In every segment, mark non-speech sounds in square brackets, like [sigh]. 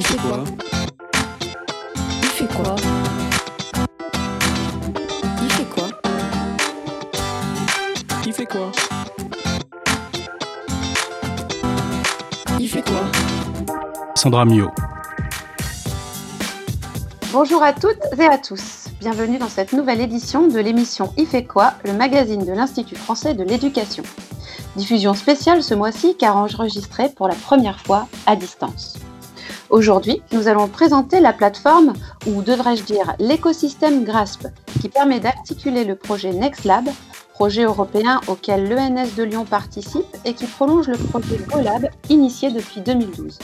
Il fait quoi Il fait quoi Il fait quoi Il fait quoi Il fait quoi Sandra Mio. Bonjour à toutes et à tous. Bienvenue dans cette nouvelle édition de l'émission Il fait quoi, le magazine de l'Institut français de l'éducation. Diffusion spéciale ce mois-ci car enregistrée pour la première fois à distance. Aujourd'hui, nous allons présenter la plateforme, ou devrais-je dire l'écosystème GRASP, qui permet d'articuler le projet NextLab, projet européen auquel l'ENS de Lyon participe et qui prolonge le projet GoLab initié depuis 2012.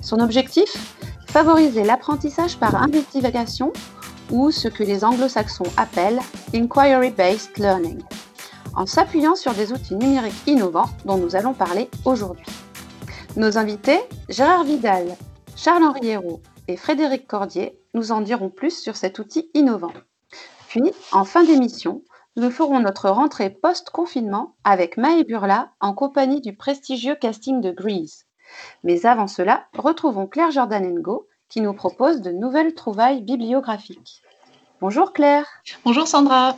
Son objectif? Favoriser l'apprentissage par investigation ou ce que les anglo-saxons appellent Inquiry-Based Learning, en s'appuyant sur des outils numériques innovants dont nous allons parler aujourd'hui. Nos invités, Gérard Vidal, Charles-Henri Hérault et Frédéric Cordier, nous en diront plus sur cet outil innovant. Puis, en fin d'émission, nous ferons notre rentrée post-confinement avec Maë Burla en compagnie du prestigieux casting de Grease. Mais avant cela, retrouvons Claire Jordanengo qui nous propose de nouvelles trouvailles bibliographiques. Bonjour Claire. Bonjour Sandra.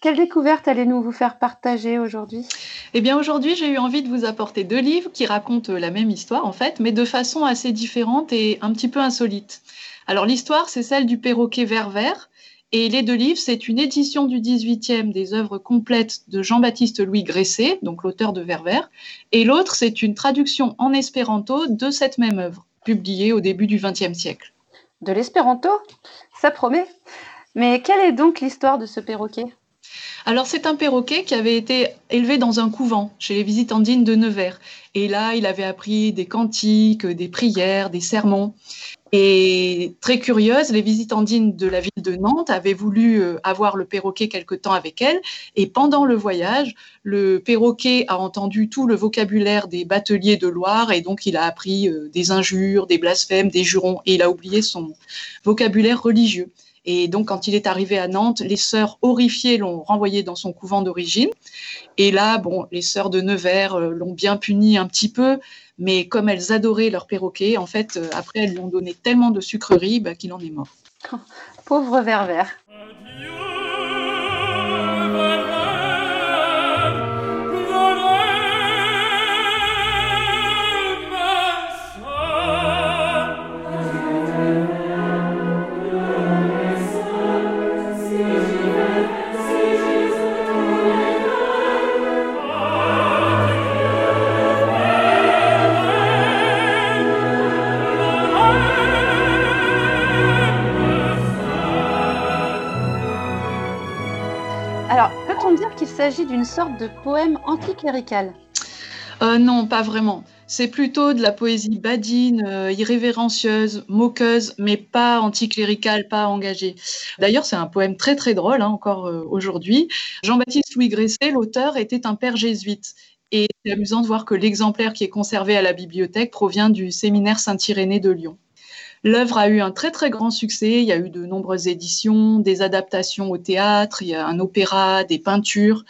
Quelle découverte allez-nous vous faire partager aujourd'hui? Eh bien aujourd'hui j'ai eu envie de vous apporter deux livres qui racontent la même histoire en fait, mais de façon assez différente et un petit peu insolite. Alors l'histoire c'est celle du perroquet vert vert et les deux livres c'est une édition du 18e des œuvres complètes de Jean-Baptiste Louis Gresset, donc l'auteur de Vert vert, et l'autre c'est une traduction en espéranto de cette même œuvre, publiée au début du XXe siècle. De l'espéranto? Ça promet. Mais quelle est donc l'histoire de ce perroquet? Alors c'est un perroquet qui avait été élevé dans un couvent chez les visitandines de Nevers. Et là, il avait appris des cantiques, des prières, des sermons. Et très curieuse, les visitandines de la ville de Nantes avaient voulu euh, avoir le perroquet quelque temps avec elles. Et pendant le voyage, le perroquet a entendu tout le vocabulaire des bateliers de Loire et donc il a appris euh, des injures, des blasphèmes, des jurons et il a oublié son vocabulaire religieux. Et donc, quand il est arrivé à Nantes, les sœurs horrifiées l'ont renvoyé dans son couvent d'origine. Et là, bon, les sœurs de Nevers euh, l'ont bien puni un petit peu, mais comme elles adoraient leur perroquet, en fait, euh, après, elles lui ont donné tellement de sucreries bah, qu'il en est mort. [laughs] Pauvre vert-vert. Alors, peut-on dire qu'il s'agit d'une sorte de poème anticlérical Euh, non, pas vraiment. C'est plutôt de la poésie badine, euh, irrévérencieuse, moqueuse, mais pas anticléricale, pas engagée. D'ailleurs, c'est un poème très très drôle, hein, encore euh, aujourd'hui. Jean-Baptiste Louis Gresset, l'auteur, était un père jésuite. Et c'est amusant de voir que l'exemplaire qui est conservé à la bibliothèque provient du séminaire Saint-Irénée de Lyon. L'œuvre a eu un très très grand succès. Il y a eu de nombreuses éditions, des adaptations au théâtre, il y a un opéra, des peintures.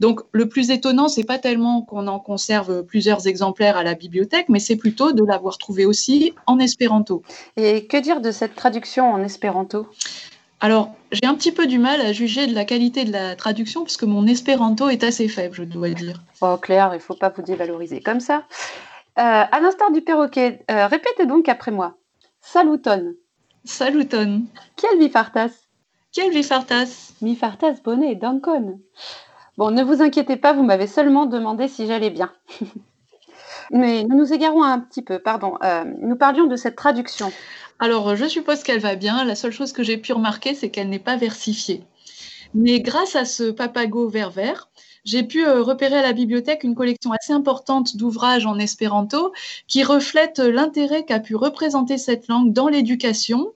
Donc le plus étonnant, c'est pas tellement qu'on en conserve plusieurs exemplaires à la bibliothèque, mais c'est plutôt de l'avoir trouvé aussi en espéranto. Et que dire de cette traduction en espéranto Alors, j'ai un petit peu du mal à juger de la qualité de la traduction puisque mon espéranto est assez faible, je dois dire. Oh Claire, il faut pas vous dévaloriser comme ça. Euh, à l'instar du perroquet, euh, répétez donc après moi. Saluton. Saluton. Quel vifartas? Quel vifartas? Mi fartas bonnet, dankon. Bon, ne vous inquiétez pas, vous m'avez seulement demandé si j'allais bien. [laughs] Mais nous nous égarons un petit peu, pardon. Euh, nous parlions de cette traduction. Alors, je suppose qu'elle va bien. La seule chose que j'ai pu remarquer, c'est qu'elle n'est pas versifiée. Mais grâce à ce papago vert vert, j'ai pu euh, repérer à la bibliothèque une collection assez importante d'ouvrages en espéranto qui reflètent l'intérêt qu'a pu représenter cette langue dans l'éducation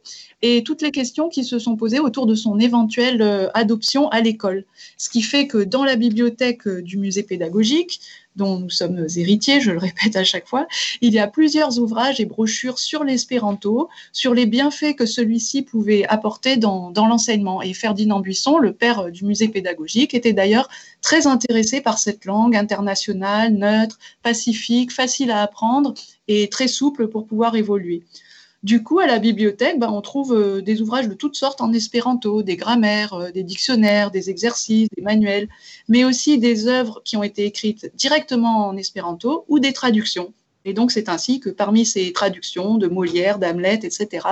et toutes les questions qui se sont posées autour de son éventuelle euh, adoption à l'école. Ce qui fait que dans la bibliothèque euh, du musée pédagogique, dont nous sommes héritiers, je le répète à chaque fois, il y a plusieurs ouvrages et brochures sur l'espéranto, sur les bienfaits que celui-ci pouvait apporter dans, dans l'enseignement. Et Ferdinand Buisson, le père du musée pédagogique, était d'ailleurs très intéressé par cette langue internationale, neutre, pacifique, facile à apprendre et très souple pour pouvoir évoluer. Du coup, à la bibliothèque, ben, on trouve des ouvrages de toutes sortes en espéranto, des grammaires, des dictionnaires, des exercices, des manuels, mais aussi des œuvres qui ont été écrites directement en espéranto ou des traductions. Et donc, c'est ainsi que parmi ces traductions de Molière, d'Hamlet, etc.,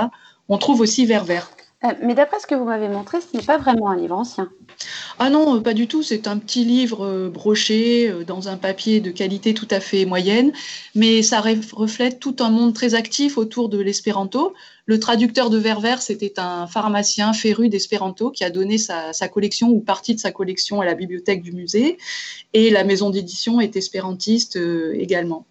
on trouve aussi Verver. Euh, mais d'après ce que vous m'avez montré, ce n'est pas vraiment un livre ancien. Ah non, pas du tout. C'est un petit livre euh, broché euh, dans un papier de qualité tout à fait moyenne, mais ça reflète tout un monde très actif autour de l'espéranto. Le traducteur de Verver, c'était un pharmacien féru d'espéranto qui a donné sa, collection ou partie de sa collection à la bibliothèque du musée, et la maison d'édition est espérantiste également.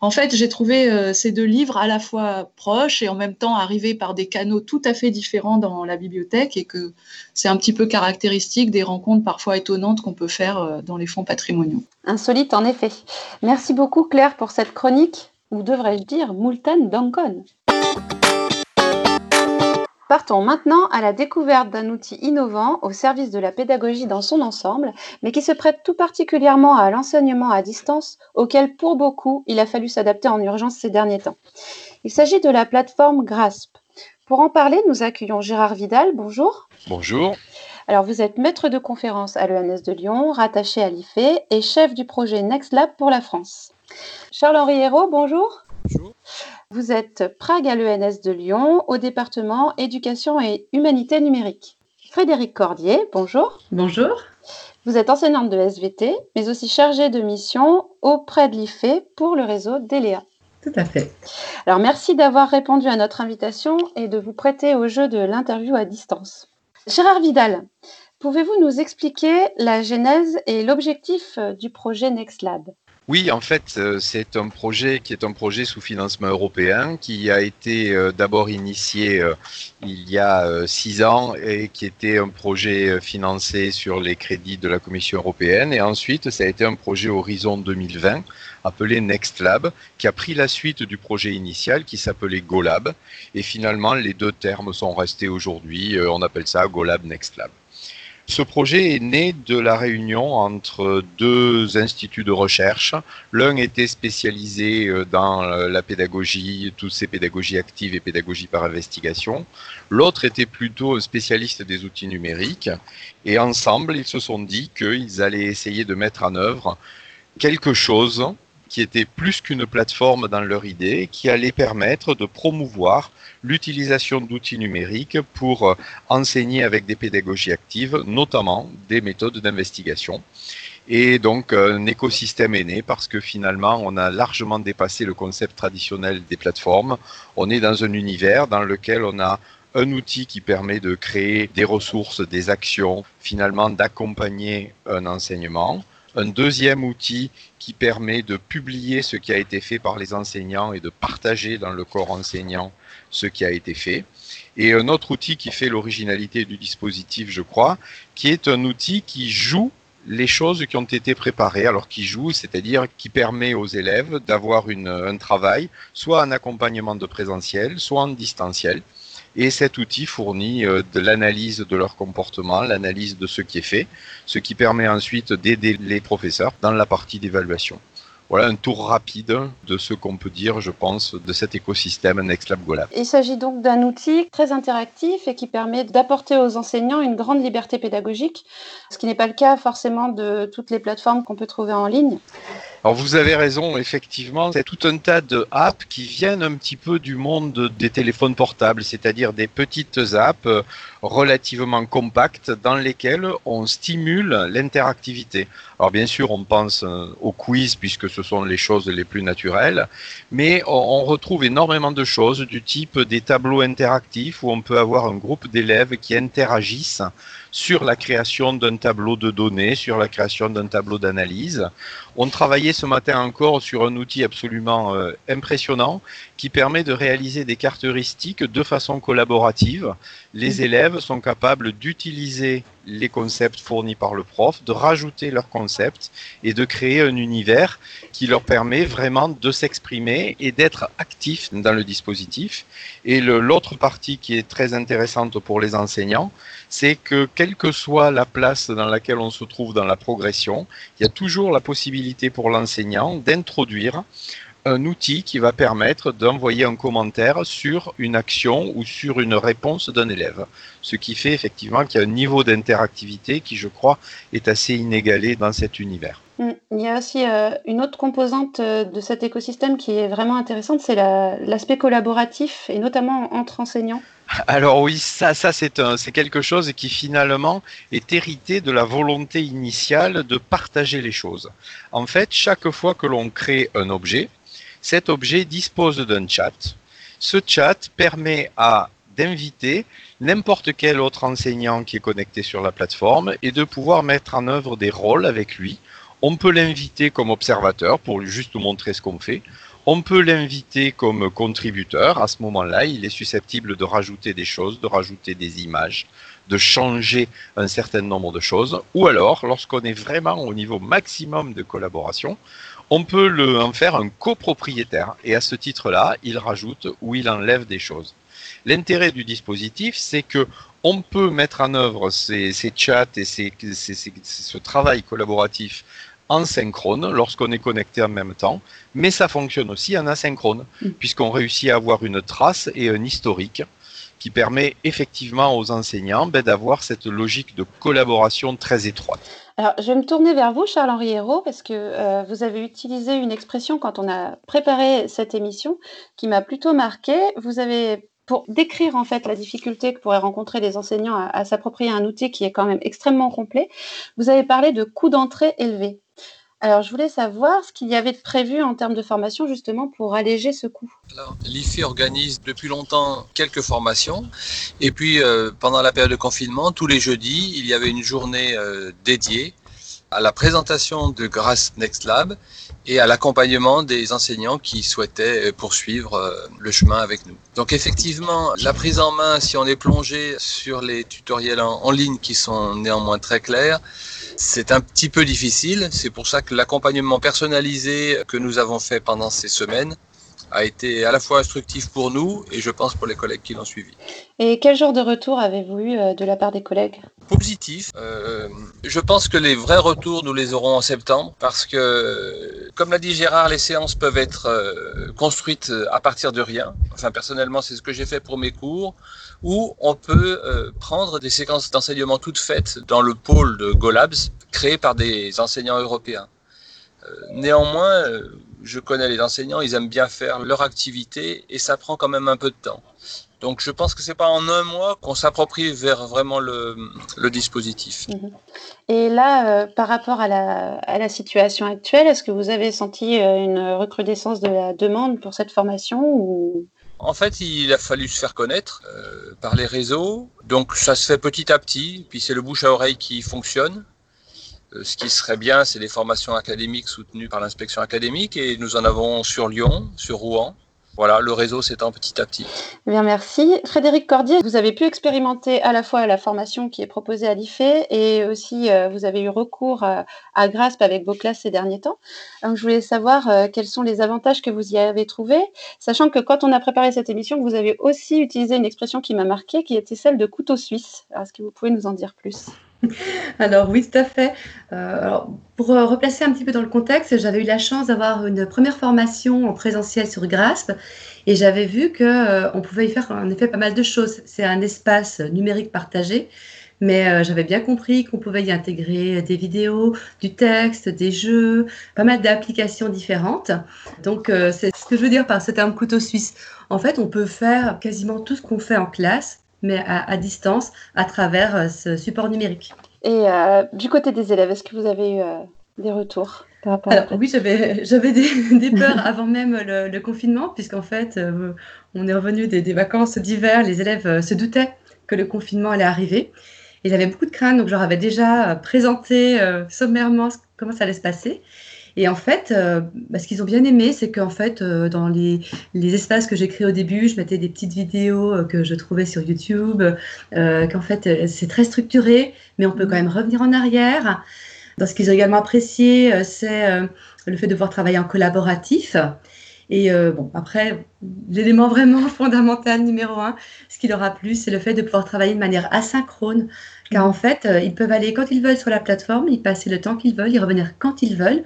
En fait, j'ai trouvé euh, ces deux livres à la fois proches et en même temps arrivés par des canaux tout à fait différents dans la bibliothèque et que c'est un petit peu caractéristique des rencontres parfois étonnantes qu'on peut faire euh, dans les fonds patrimoniaux. Insolite en effet. Merci beaucoup Claire pour cette chronique, ou devrais-je dire Multan Dankon. Partons maintenant à la découverte d'un outil innovant au service de la pédagogie dans son ensemble, mais qui se prête tout particulièrement à l'enseignement à distance, auquel pour beaucoup il a fallu s'adapter en urgence ces derniers temps. Il s'agit de la plateforme GRASP. Pour en parler, nous accueillons Gérard Vidal. Bonjour. Bonjour. Alors, vous êtes maître de conférence à l'ENS de Lyon, rattaché à l'IFE et chef du projet Next Lab pour la France. Charles-Henri Hérault, bonjour. Bonjour. Vous êtes Prague à l'ENS de Lyon, au département Éducation et Humanité numérique. Frédéric Cordier, bonjour. Bonjour. Vous êtes enseignante de SVT, mais aussi chargée de mission auprès de l'IFE pour le réseau DELEA. Tout à fait. Alors merci d'avoir répondu à notre invitation et de vous prêter au jeu de l'interview à distance. Gérard Vidal, pouvez-vous nous expliquer la genèse et l'objectif du projet NextLab? Oui, en fait, euh, c'est un projet qui est un projet sous financement européen qui a été euh, d'abord initié euh, il y a six ans et qui était un projet financé sur les crédits de la Commission européenne. Et ensuite, ça a été un projet Horizon 2020 appelé Next Lab qui a pris la suite du projet initial qui s'appelait GoLab. Et finalement, les deux termes sont restés aujourd'hui. On appelle ça GoLab Next Lab. Ce projet est né de la réunion entre deux instituts de recherche. L'un était spécialisé euh, dans euh, la pédagogie, toutes ces pédagogies actives et pédagogie par investigation. L'autre était plutôt spécialiste des outils numériques. Et ensemble, ils se sont dit qu'ils allaient essayer de mettre en œuvre quelque chose qui était plus qu'une plateforme dans leur idée, qui allait permettre de promouvoir l'utilisation d'outils numériques pour euh, enseigner avec des pédagogies actives, notamment des méthodes d'investigation. Et donc un écosystème est né parce que finalement on a largement dépassé le concept traditionnel des plateformes. On est dans un univers dans lequel on a un outil qui permet de créer des ressources, des actions, finalement d'accompagner un enseignement un deuxième outil qui permet de publier ce qui a été fait par les enseignants et de partager dans le corps enseignant ce qui a été fait. Et un autre outil qui fait l'originalité du dispositif, je crois, qui est un outil qui joue les choses qui ont été préparées, alors qui joue, c'est-à-dire qui permet aux élèves d'avoir un travail, soit en accompagnement de présentiel, soit en distanciel. Et cet outil fournit euh, de l'analyse de leur comportement, l'analyse de ce qui est fait, ce qui permet ensuite d'aider les professeurs dans la partie d'évaluation. Voilà un tour rapide de ce qu'on peut dire, je pense, de cet écosystème NextLab GoLab. Il s'agit donc d'un outil très interactif et qui permet d'apporter aux enseignants une grande liberté pédagogique, ce qui n'est pas le cas forcément de toutes les plateformes qu'on peut trouver en ligne. Alors vous avez raison, effectivement, c'est tout un tas de apps qui viennent un petit peu du monde des téléphones portables, c'est-à-dire des petites apps euh, relativement compactes dans lesquelles on stimule l'interactivité. Alors bien sûr, on pense euh, au quiz puisque ce sont les choses les plus naturelles, mais on retrouve énormément de choses du type des tableaux interactifs où on peut avoir un groupe d'élèves qui interagissent sur la création d'un tableau de données, sur la création d'un tableau d'analyse. On ce matin encore sur un outil absolument euh, impressionnant qui permet de réaliser des cartes heuristiques de façon collaborative. Les élèves sont capables d'utiliser les concepts fournis par le prof, de rajouter leurs concepts et de créer un univers qui leur permet vraiment de s'exprimer et d'être actifs dans le dispositif. Et l'autre partie qui est très intéressante pour les enseignants, c'est que quelle que soit la place dans laquelle on se trouve dans la progression, il y a toujours la possibilité pour l'enseignant d'introduire un outil qui va permettre d'envoyer un commentaire sur une action ou sur une réponse d'un élève. Ce qui fait effectivement qu'il y a un niveau d'interactivité qui, je crois, est assez inégalé dans cet univers. Mm. Il y a aussi euh, une autre composante euh, de cet écosystème qui est vraiment intéressante, c'est l'aspect collaboratif et notamment entre enseignants. Alors oui, ça, ça c'est quelque chose qui finalement est hérité de la volonté initiale de partager les choses. En fait, chaque fois que l'on crée un objet, cet objet dispose d'un chat. Ce chat permet d'inviter n'importe quel autre enseignant qui est connecté sur la plateforme et de pouvoir mettre en œuvre des rôles avec lui on peut l'inviter comme observateur pour juste montrer ce qu'on fait. On peut l'inviter comme contributeur. À ce moment-là, il est susceptible de rajouter des choses, de rajouter des images, de changer un certain nombre de choses. Ou alors, lorsqu'on est vraiment au niveau maximum de collaboration, on peut le, en faire un copropriétaire. Et à ce titre-là, il rajoute ou il enlève des choses. L'intérêt du dispositif, c'est que on peut mettre en œuvre ces, chats et ce travail collaboratif en synchrone lorsqu'on est connecté en même temps, mais ça fonctionne aussi en asynchrone, mm. puisqu'on réussit à avoir une trace et un historique qui permet effectivement aux enseignants ben, d'avoir cette logique de collaboration très étroite. Alors, je vais me tourner vers vous, Charles-Henri Hérault, parce que euh, vous avez utilisé une expression quand on a préparé cette émission qui m'a plutôt marqué. Vous avez pour décrire en fait la difficulté que pourraient rencontrer les enseignants à, à s'approprier un outil qui est quand même extrêmement complet, vous avez parlé de coûts d'entrée élevés. Alors, je voulais savoir ce qu'il y avait de prévu en termes de formation justement pour alléger ce coût. L'IFE organise depuis longtemps quelques formations. Et puis, euh, pendant la période de confinement, tous les jeudis, il y avait une journée euh, dédiée à la présentation de Grass Next Lab et à l'accompagnement des enseignants qui souhaitaient euh, poursuivre le chemin avec nous. Donc effectivement, la prise en main, si on est plongé sur les tutoriels en ligne qui sont néanmoins très clairs, c'est un petit peu difficile. C'est pour ça que l'accompagnement personnalisé que nous avons fait pendant ces semaines a été à la fois instructif pour nous et je pense pour les collègues qui l'ont suivi. Et quel genre de retour avez-vous eu euh, de la part des collègues? Positif. Euh, je pense que les vrais retours, nous les aurons en septembre parce que, comme l'a dit Gérard, les séances peuvent être euh, construites à partir de rien. Enfin, personnellement, c'est ce que j'ai fait pour mes cours où on peut euh, prendre des séquences d'enseignement toutes faites dans le pôle de GoLabs créé par des enseignants européens. Euh, néanmoins, euh, je connais les enseignants, ils aiment bien faire leur activité et ça prend quand même un peu de temps. Donc je pense que c'est pas en un mois qu'on s'approprie vers vraiment le, dispositif. Mhm. Et là, par rapport à la, à la situation actuelle, est-ce que vous avez senti une recrudescence de la demande pour cette formation ou? En fait, il a fallu se faire connaître euh, par les réseaux. Donc ça se fait petit à petit. Puis c'est le bouche à oreille qui fonctionne. Euh, ce qui serait bien, c'est des formations académiques soutenues par l'inspection académique. Et nous en avons sur Lyon, sur Rouen, voilà, le réseau s'étend petit à petit. Eh bien, merci. Frédéric Cordier, vous avez pu expérimenter à la fois la formation qui est proposée à l'IFE et aussi euh, vous avez eu recours à, GRASP avec vos classes ces derniers temps. Donc, je voulais savoir euh, quels sont les avantages que vous y avez trouvés, sachant que quand on a préparé cette émission, vous avez aussi utilisé une expression qui m'a marquée, qui était celle de couteau suisse. Est-ce que vous pouvez nous en dire plus? [laughs] alors oui, tout à fait. Euh, pour euh, replacer un petit peu dans le contexte, j'avais eu la chance d'avoir une première formation en présentiel sur Grasp et j'avais vu qu'on euh, pouvait y faire en effet pas mal de choses. C'est un espace numérique partagé, mais j'avais bien compris qu'on pouvait y intégrer des vidéos, du texte, des jeux, pas mal d'applications différentes. Donc c'est ce que je veux dire par ce terme couteau suisse. En fait, on peut faire quasiment tout ce qu'on fait en classe mais à, distance, à travers euh, ce support numérique. Et euh, du côté des élèves, est-ce que vous avez eu euh, des retours par rapport Alors, Oui, j'avais, [laughs] j'avais des, [laughs] peurs [laughs] avant même le, confinement, puisqu'en fait, on est revenu des, vacances d'hiver, les élèves se doutaient que le confinement allait arriver. Ils avaient beaucoup de craintes, donc je leur avais déjà présenté sommairement comment ça allait se passer. Et en fait, euh, bah, ce qu'ils ont bien aimé, c'est qu'en fait, euh, dans les, les, espaces que j'ai créés au début, je mettais des petites vidéos euh, que je trouvais sur YouTube, qu'en fait, c'est très structuré, mais on peut quand même revenir en arrière. Dans ce qu'ils ont également apprécié, c'est le fait de pouvoir travailler en collaboratif. Et bon, après, l'élément vraiment [laughs] fondamental numéro un, ce qui leur a plu, c'est le fait de pouvoir travailler de manière asynchrone. Car en fait, ils peuvent aller quand ils veulent sur la plateforme, y passer le temps qu'ils veulent, y revenir quand ils veulent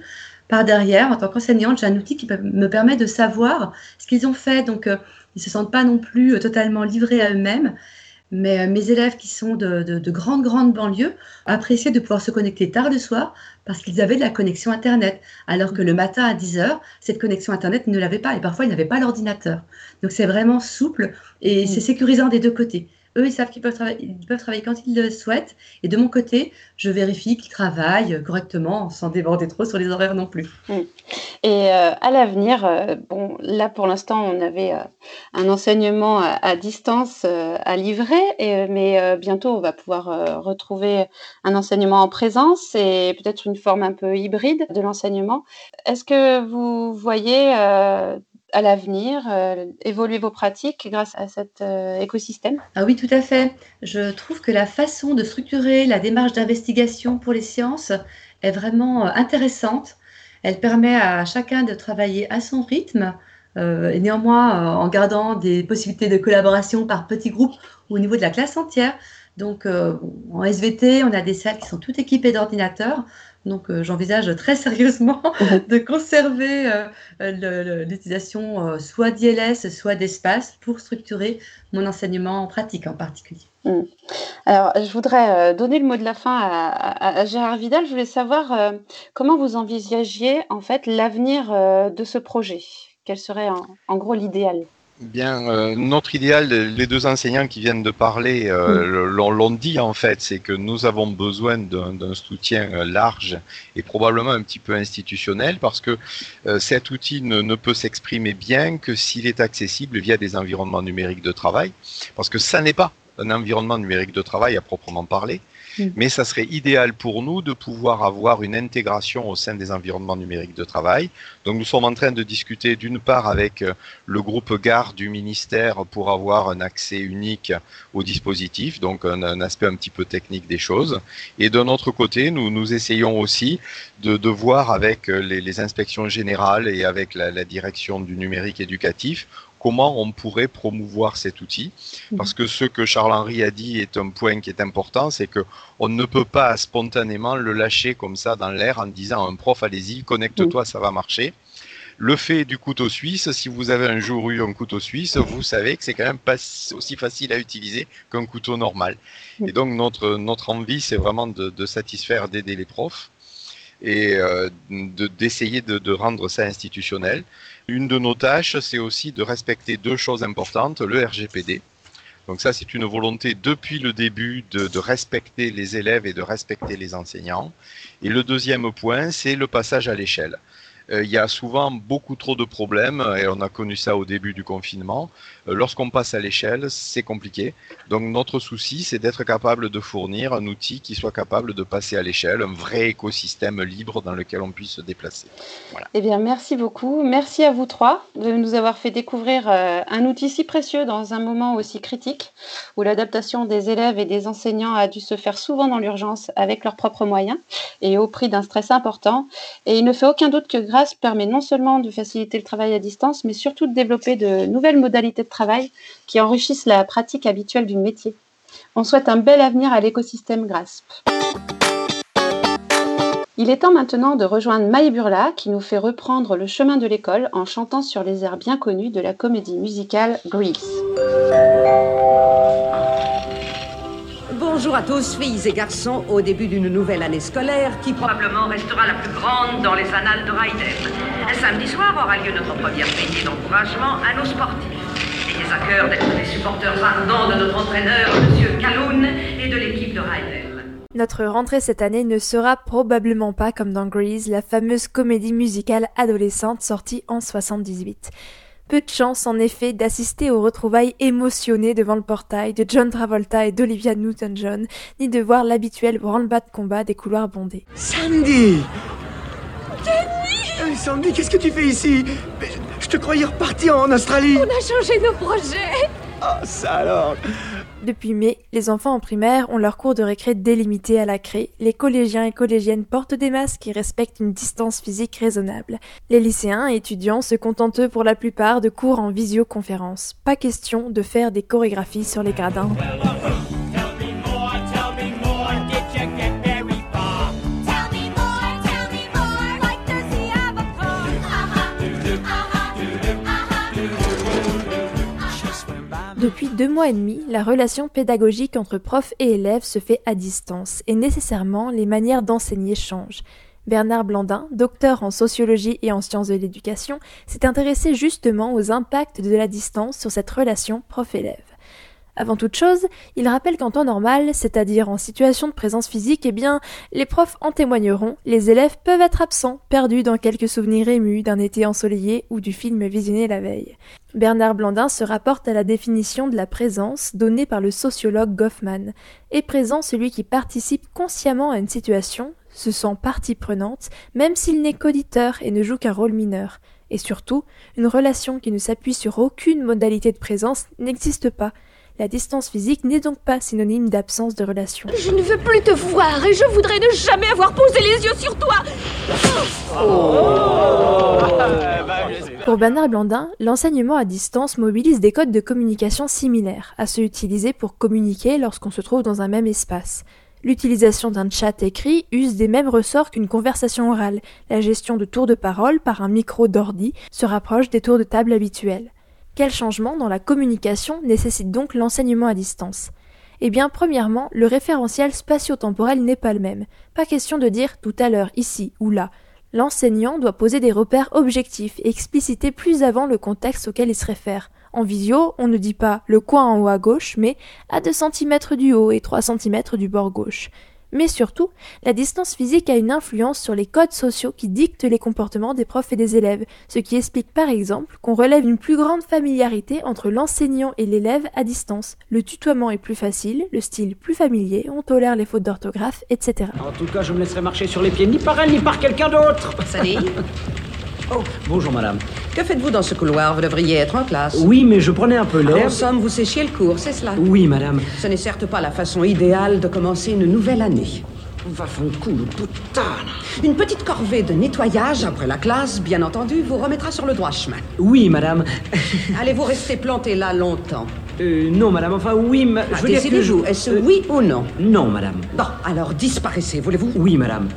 par derrière, en tant qu'enseignante, j'ai un outil qui me permet de savoir ce qu'ils ont fait. Donc, ils ne se sentent pas non plus totalement livrés à eux-mêmes. Mais mes élèves qui sont de, de, grandes, grandes banlieues appréciaient de pouvoir se connecter tard le soir parce qu'ils avaient de la connexion Internet. Alors que le matin à 10 heures, cette connexion Internet ne l'avait pas et parfois ils n'avaient pas l'ordinateur. Donc c'est vraiment souple et c'est sécurisant des deux côtés. Eux, ils savent qu'ils peuvent, travailler, quand ils le souhaitent. Et de mon côté, je vérifie qu'ils travaillent correctement sans déborder trop sur les horaires non plus. Mm. Et euh, à l'avenir, euh, bon, là pour l'instant, on avait euh, un enseignement à, distance à livrer, mais bientôt, on va pouvoir retrouver un enseignement en présence et peut-être une forme un peu hybride de l'enseignement. Est-ce que vous voyez à l'avenir, euh, évoluer vos pratiques grâce à cet euh, écosystème? Ah oui, tout à fait. Je trouve que la façon de structurer la démarche d'investigation pour les sciences est vraiment euh, intéressante. Elle permet à chacun de travailler à son rythme, néanmoins en gardant des possibilités de collaboration par petits groupes ou au niveau de la classe entière. Donc en SVT, on a des salles qui sont toutes équipées d'ordinateurs. Donc euh, j'envisage très sérieusement [laughs] de conserver euh, l'utilisation euh, soit d'ILS, soit d'espace pour structurer mon enseignement en pratique en particulier. Mm. Alors, je voudrais donner le mot de la fin à, Gérard Vidal. Je voulais savoir comment vous envisagiez en fait l'avenir de ce projet? Quel serait en gros l'idéal? Bien, euh, notre idéal, les deux enseignants qui viennent de parler euh, l'ont dit en fait, c'est que nous avons besoin d'un soutien euh, large et probablement un petit peu institutionnel parce que cet outil ne, ne peut s'exprimer bien que s'il est accessible via des environnements numériques de travail, parce que ça n'est pas un environnement numérique de travail à proprement parler. Mm. Mais ça serait idéal pour nous de pouvoir avoir une intégration au sein des environnements numériques de travail. Donc nous sommes en train de discuter d'une part avec euh, le groupe GARD du ministère pour avoir un accès unique au dispositif, donc un, aspect un petit peu technique des choses. Et d'un autre côté, nous, nous essayons aussi de, voir avec euh, les, inspections générales et avec la direction du numérique éducatif comment on pourrait promouvoir cet outil. Mhm. Parce que ce que Charles-Henri a dit est un point qui est important, c'est que on ne peut pas spontanément le lâcher comme ça dans l'air en disant à un prof, allez-y, connecte-toi, ça va marcher. Le fait du couteau suisse, si vous avez un jour eu un couteau suisse, vous savez que c'est quand même pas aussi facile à utiliser qu'un couteau normal. Et donc notre, notre envie, c'est vraiment de, satisfaire, d'aider les profs et euh, d'essayer de, de, rendre ça institutionnel. Une de nos tâches, c'est aussi de respecter deux choses importantes, le RGPD. Donc ça, c'est une volonté depuis le début de, respecter les élèves et de respecter les enseignants. Et le deuxième point, c'est le passage à l'échelle. Euh, il y a souvent beaucoup trop de problèmes, et on a connu ça au début du confinement. Euh, lorsqu'on passe à l'échelle, c'est compliqué. Donc notre souci, c'est d'être capable de fournir un outil qui soit capable de passer à l'échelle, un vrai écosystème libre dans lequel on puisse se déplacer. Voilà. Eh bien, merci beaucoup. Merci à vous trois de nous avoir fait découvrir euh, un outil si précieux dans un moment aussi critique, où l'adaptation des élèves et des enseignants a dû se faire souvent dans l'urgence avec leurs propres moyens et au prix d'un stress important. Et il ne fait aucun doute que grâce permet non seulement de faciliter le travail à distance, mais surtout de développer de nouvelles modalités de travail qui enrichissent la pratique habituelle du métier. On souhaite un bel avenir à l'écosystème GRASP. Il est temps maintenant de rejoindre Maï Burla qui nous fait reprendre le chemin de l'école en chantant sur les airs bien connus de la comédie musicale Grease. Bonjour à tous, filles et garçons, au début d'une nouvelle année scolaire qui probablement restera la plus grande dans les annales de Ryder. Un samedi soir aura lieu notre première veillée d'encouragement à nos sportifs. Ayez à cœur d'être des supporters ardents de notre entraîneur, M. Calhoun, et de l'équipe de Ryder. Notre rentrée cette année ne sera probablement pas comme dans Grease, la fameuse comédie musicale adolescente sortie en 78. Peu de chance en effet d'assister aux retrouvailles émotionnées devant le portail de John Travolta et d'Olivia Newton-John, ni de voir l'habituel branle-bas de combat des couloirs bondés. Sandy! Jenny Sandy, qu'est-ce que tu fais ici? Je te croyais reparti en Australie. On a changé nos projets Ah, ça alors depuis mai, les enfants en primaire ont leur cours de récré délimité à la craie, les collégiens et collégiennes portent des masques et respectent une distance physique raisonnable. Les lycéens et étudiants se contentent pour la plupart de cours en visioconférence. Pas question de faire des chorégraphies sur les gradins. Depuis deux mois et demi, la relation pédagogique entre prof et élève se fait à distance et nécessairement les manières d'enseigner changent. Bernard Blandin, docteur en sociologie et en sciences de l'éducation, s'est intéressé justement aux impacts de la distance sur cette relation prof-élève. Avant toute chose, il rappelle qu'en temps normal, c'est-à-dire en situation de présence physique, eh bien, les profs en témoigneront, les élèves peuvent être absents, perdus dans quelques souvenirs émus d'un été ensoleillé ou du film visionné la veille. Bernard Blandin se rapporte à la définition de la présence donnée par le sociologue Goffman. Est présent celui qui participe consciemment à une situation, se sent partie prenante, même s'il n'est qu'auditeur et ne joue qu'un rôle mineur. Et surtout, une relation qui ne s'appuie sur aucune modalité de présence n'existe pas. La distance physique n'est donc pas synonyme d'absence de relation. Je ne veux plus te voir et je voudrais ne jamais avoir posé les yeux sur toi. Pour Bernard Blandin, l'enseignement à distance mobilise des codes de communication similaires à ceux utilisés pour communiquer lorsqu'on se trouve dans un même espace. L'utilisation d'un chat écrit use des mêmes ressorts qu'une conversation orale. La gestion de tours de parole par un micro d'ordi se rapproche des tours de table habituels. Quel changement dans la communication nécessite donc l'enseignement à distance? Eh bien, premièrement, le référentiel spatio-temporel n'est pas le même. Pas question de dire tout à l'heure, ici ou là. L'enseignant doit poser des repères objectifs et expliciter plus avant le contexte auquel il se réfère. En visio, on ne dit pas le coin en haut à gauche, mais à 2 cm du haut et 3 cm du bord gauche. Mais surtout, la distance physique a une influence sur les codes sociaux qui dictent les comportements des profs et des élèves, ce qui explique par exemple qu'on relève une plus grande familiarité entre l'enseignant et l'élève à distance. Le tutoiement est plus facile, le style plus familier, on tolère les fautes d'orthographe, etc. En tout cas, je me laisserai marcher sur les pieds ni par elle ni par quelqu'un d'autre. Salut. [laughs] Oh, bonjour madame. Que faites-vous dans ce couloir? Vous devriez être en classe. Oui, mais je prenais un peu l'air. En somme, vous séchiez le cours, c'est cela? Oui, madame. Ce n'est certes pas la façon idéale de commencer une nouvelle année. Va fond coup, putain. Une petite corvée de nettoyage après la classe, bien entendu, vous remettra sur le droit chemin. Oui, madame. [laughs] Allez-vous rester planté là longtemps? Euh, non, madame. Enfin, oui, mais Ah, je veux dire que est-ce Euh, oui ou non? Non, madame. Bon, alors disparaissez, voulez-vous? Oui, madame.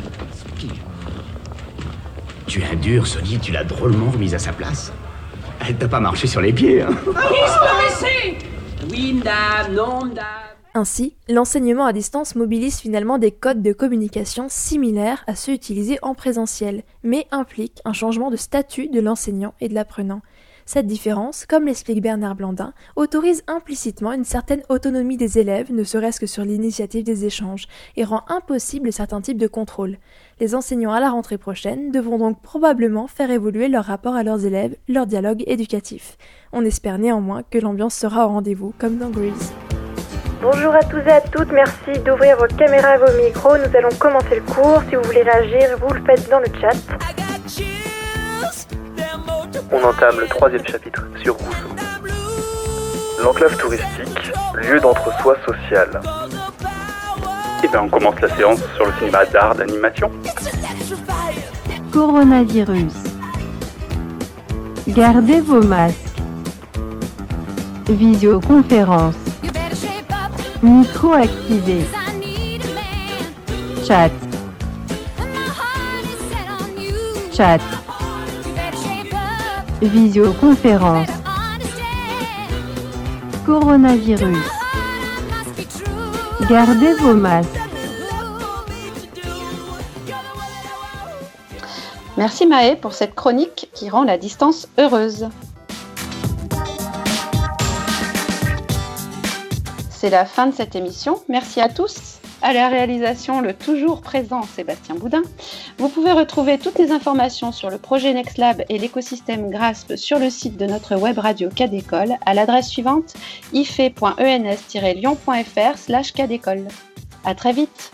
Tu es un dur, Sony, tu l'as drôlement remise à sa place. Elle t'a pas marché sur les pieds, hein Oui, madame. Non, madame. Ainsi, l'enseignement à distance mobilise finalement des codes de communication similaires à ceux utilisés en présentiel, mais implique un changement de statut de l'enseignant et de l'apprenant. Cette différence, comme l'explique Bernard Blandin, autorise implicitement une certaine autonomie des élèves, ne serait-ce que sur l'initiative des échanges, et rend impossible certains types de contrôle. Les enseignants à la rentrée prochaine devront donc probablement faire évoluer leur rapport à leurs élèves, leur dialogue éducatif. On espère néanmoins que l'ambiance sera au rendez-vous, comme dans Grease. Bonjour à tous et à toutes, merci d'ouvrir vos caméras et vos micros. Nous allons commencer le cours. Si vous voulez réagir, vous le faites dans le chat. On entame le troisième chapitre sur Rousseau. L'enclave touristique, lieu d'entre-soi social. Et bien on commence la séance sur le cinéma d'art d'animation. Coronavirus. Gardez vos masques. Visioconférence. Micro activé. Chat. Chat. Visioconférence. Coronavirus. Gardez vos masques. Merci Maë pour cette chronique qui rend la distance heureuse. C'est la fin de cette émission. Merci à tous. À la réalisation, le toujours présent Sébastien Boudin. Vous pouvez retrouver toutes les informations sur le projet NextLab et l'écosystème GRASP sur le site de notre web radio Cadécole à l'adresse suivante ife.ens-lyon.fr slash. À très vite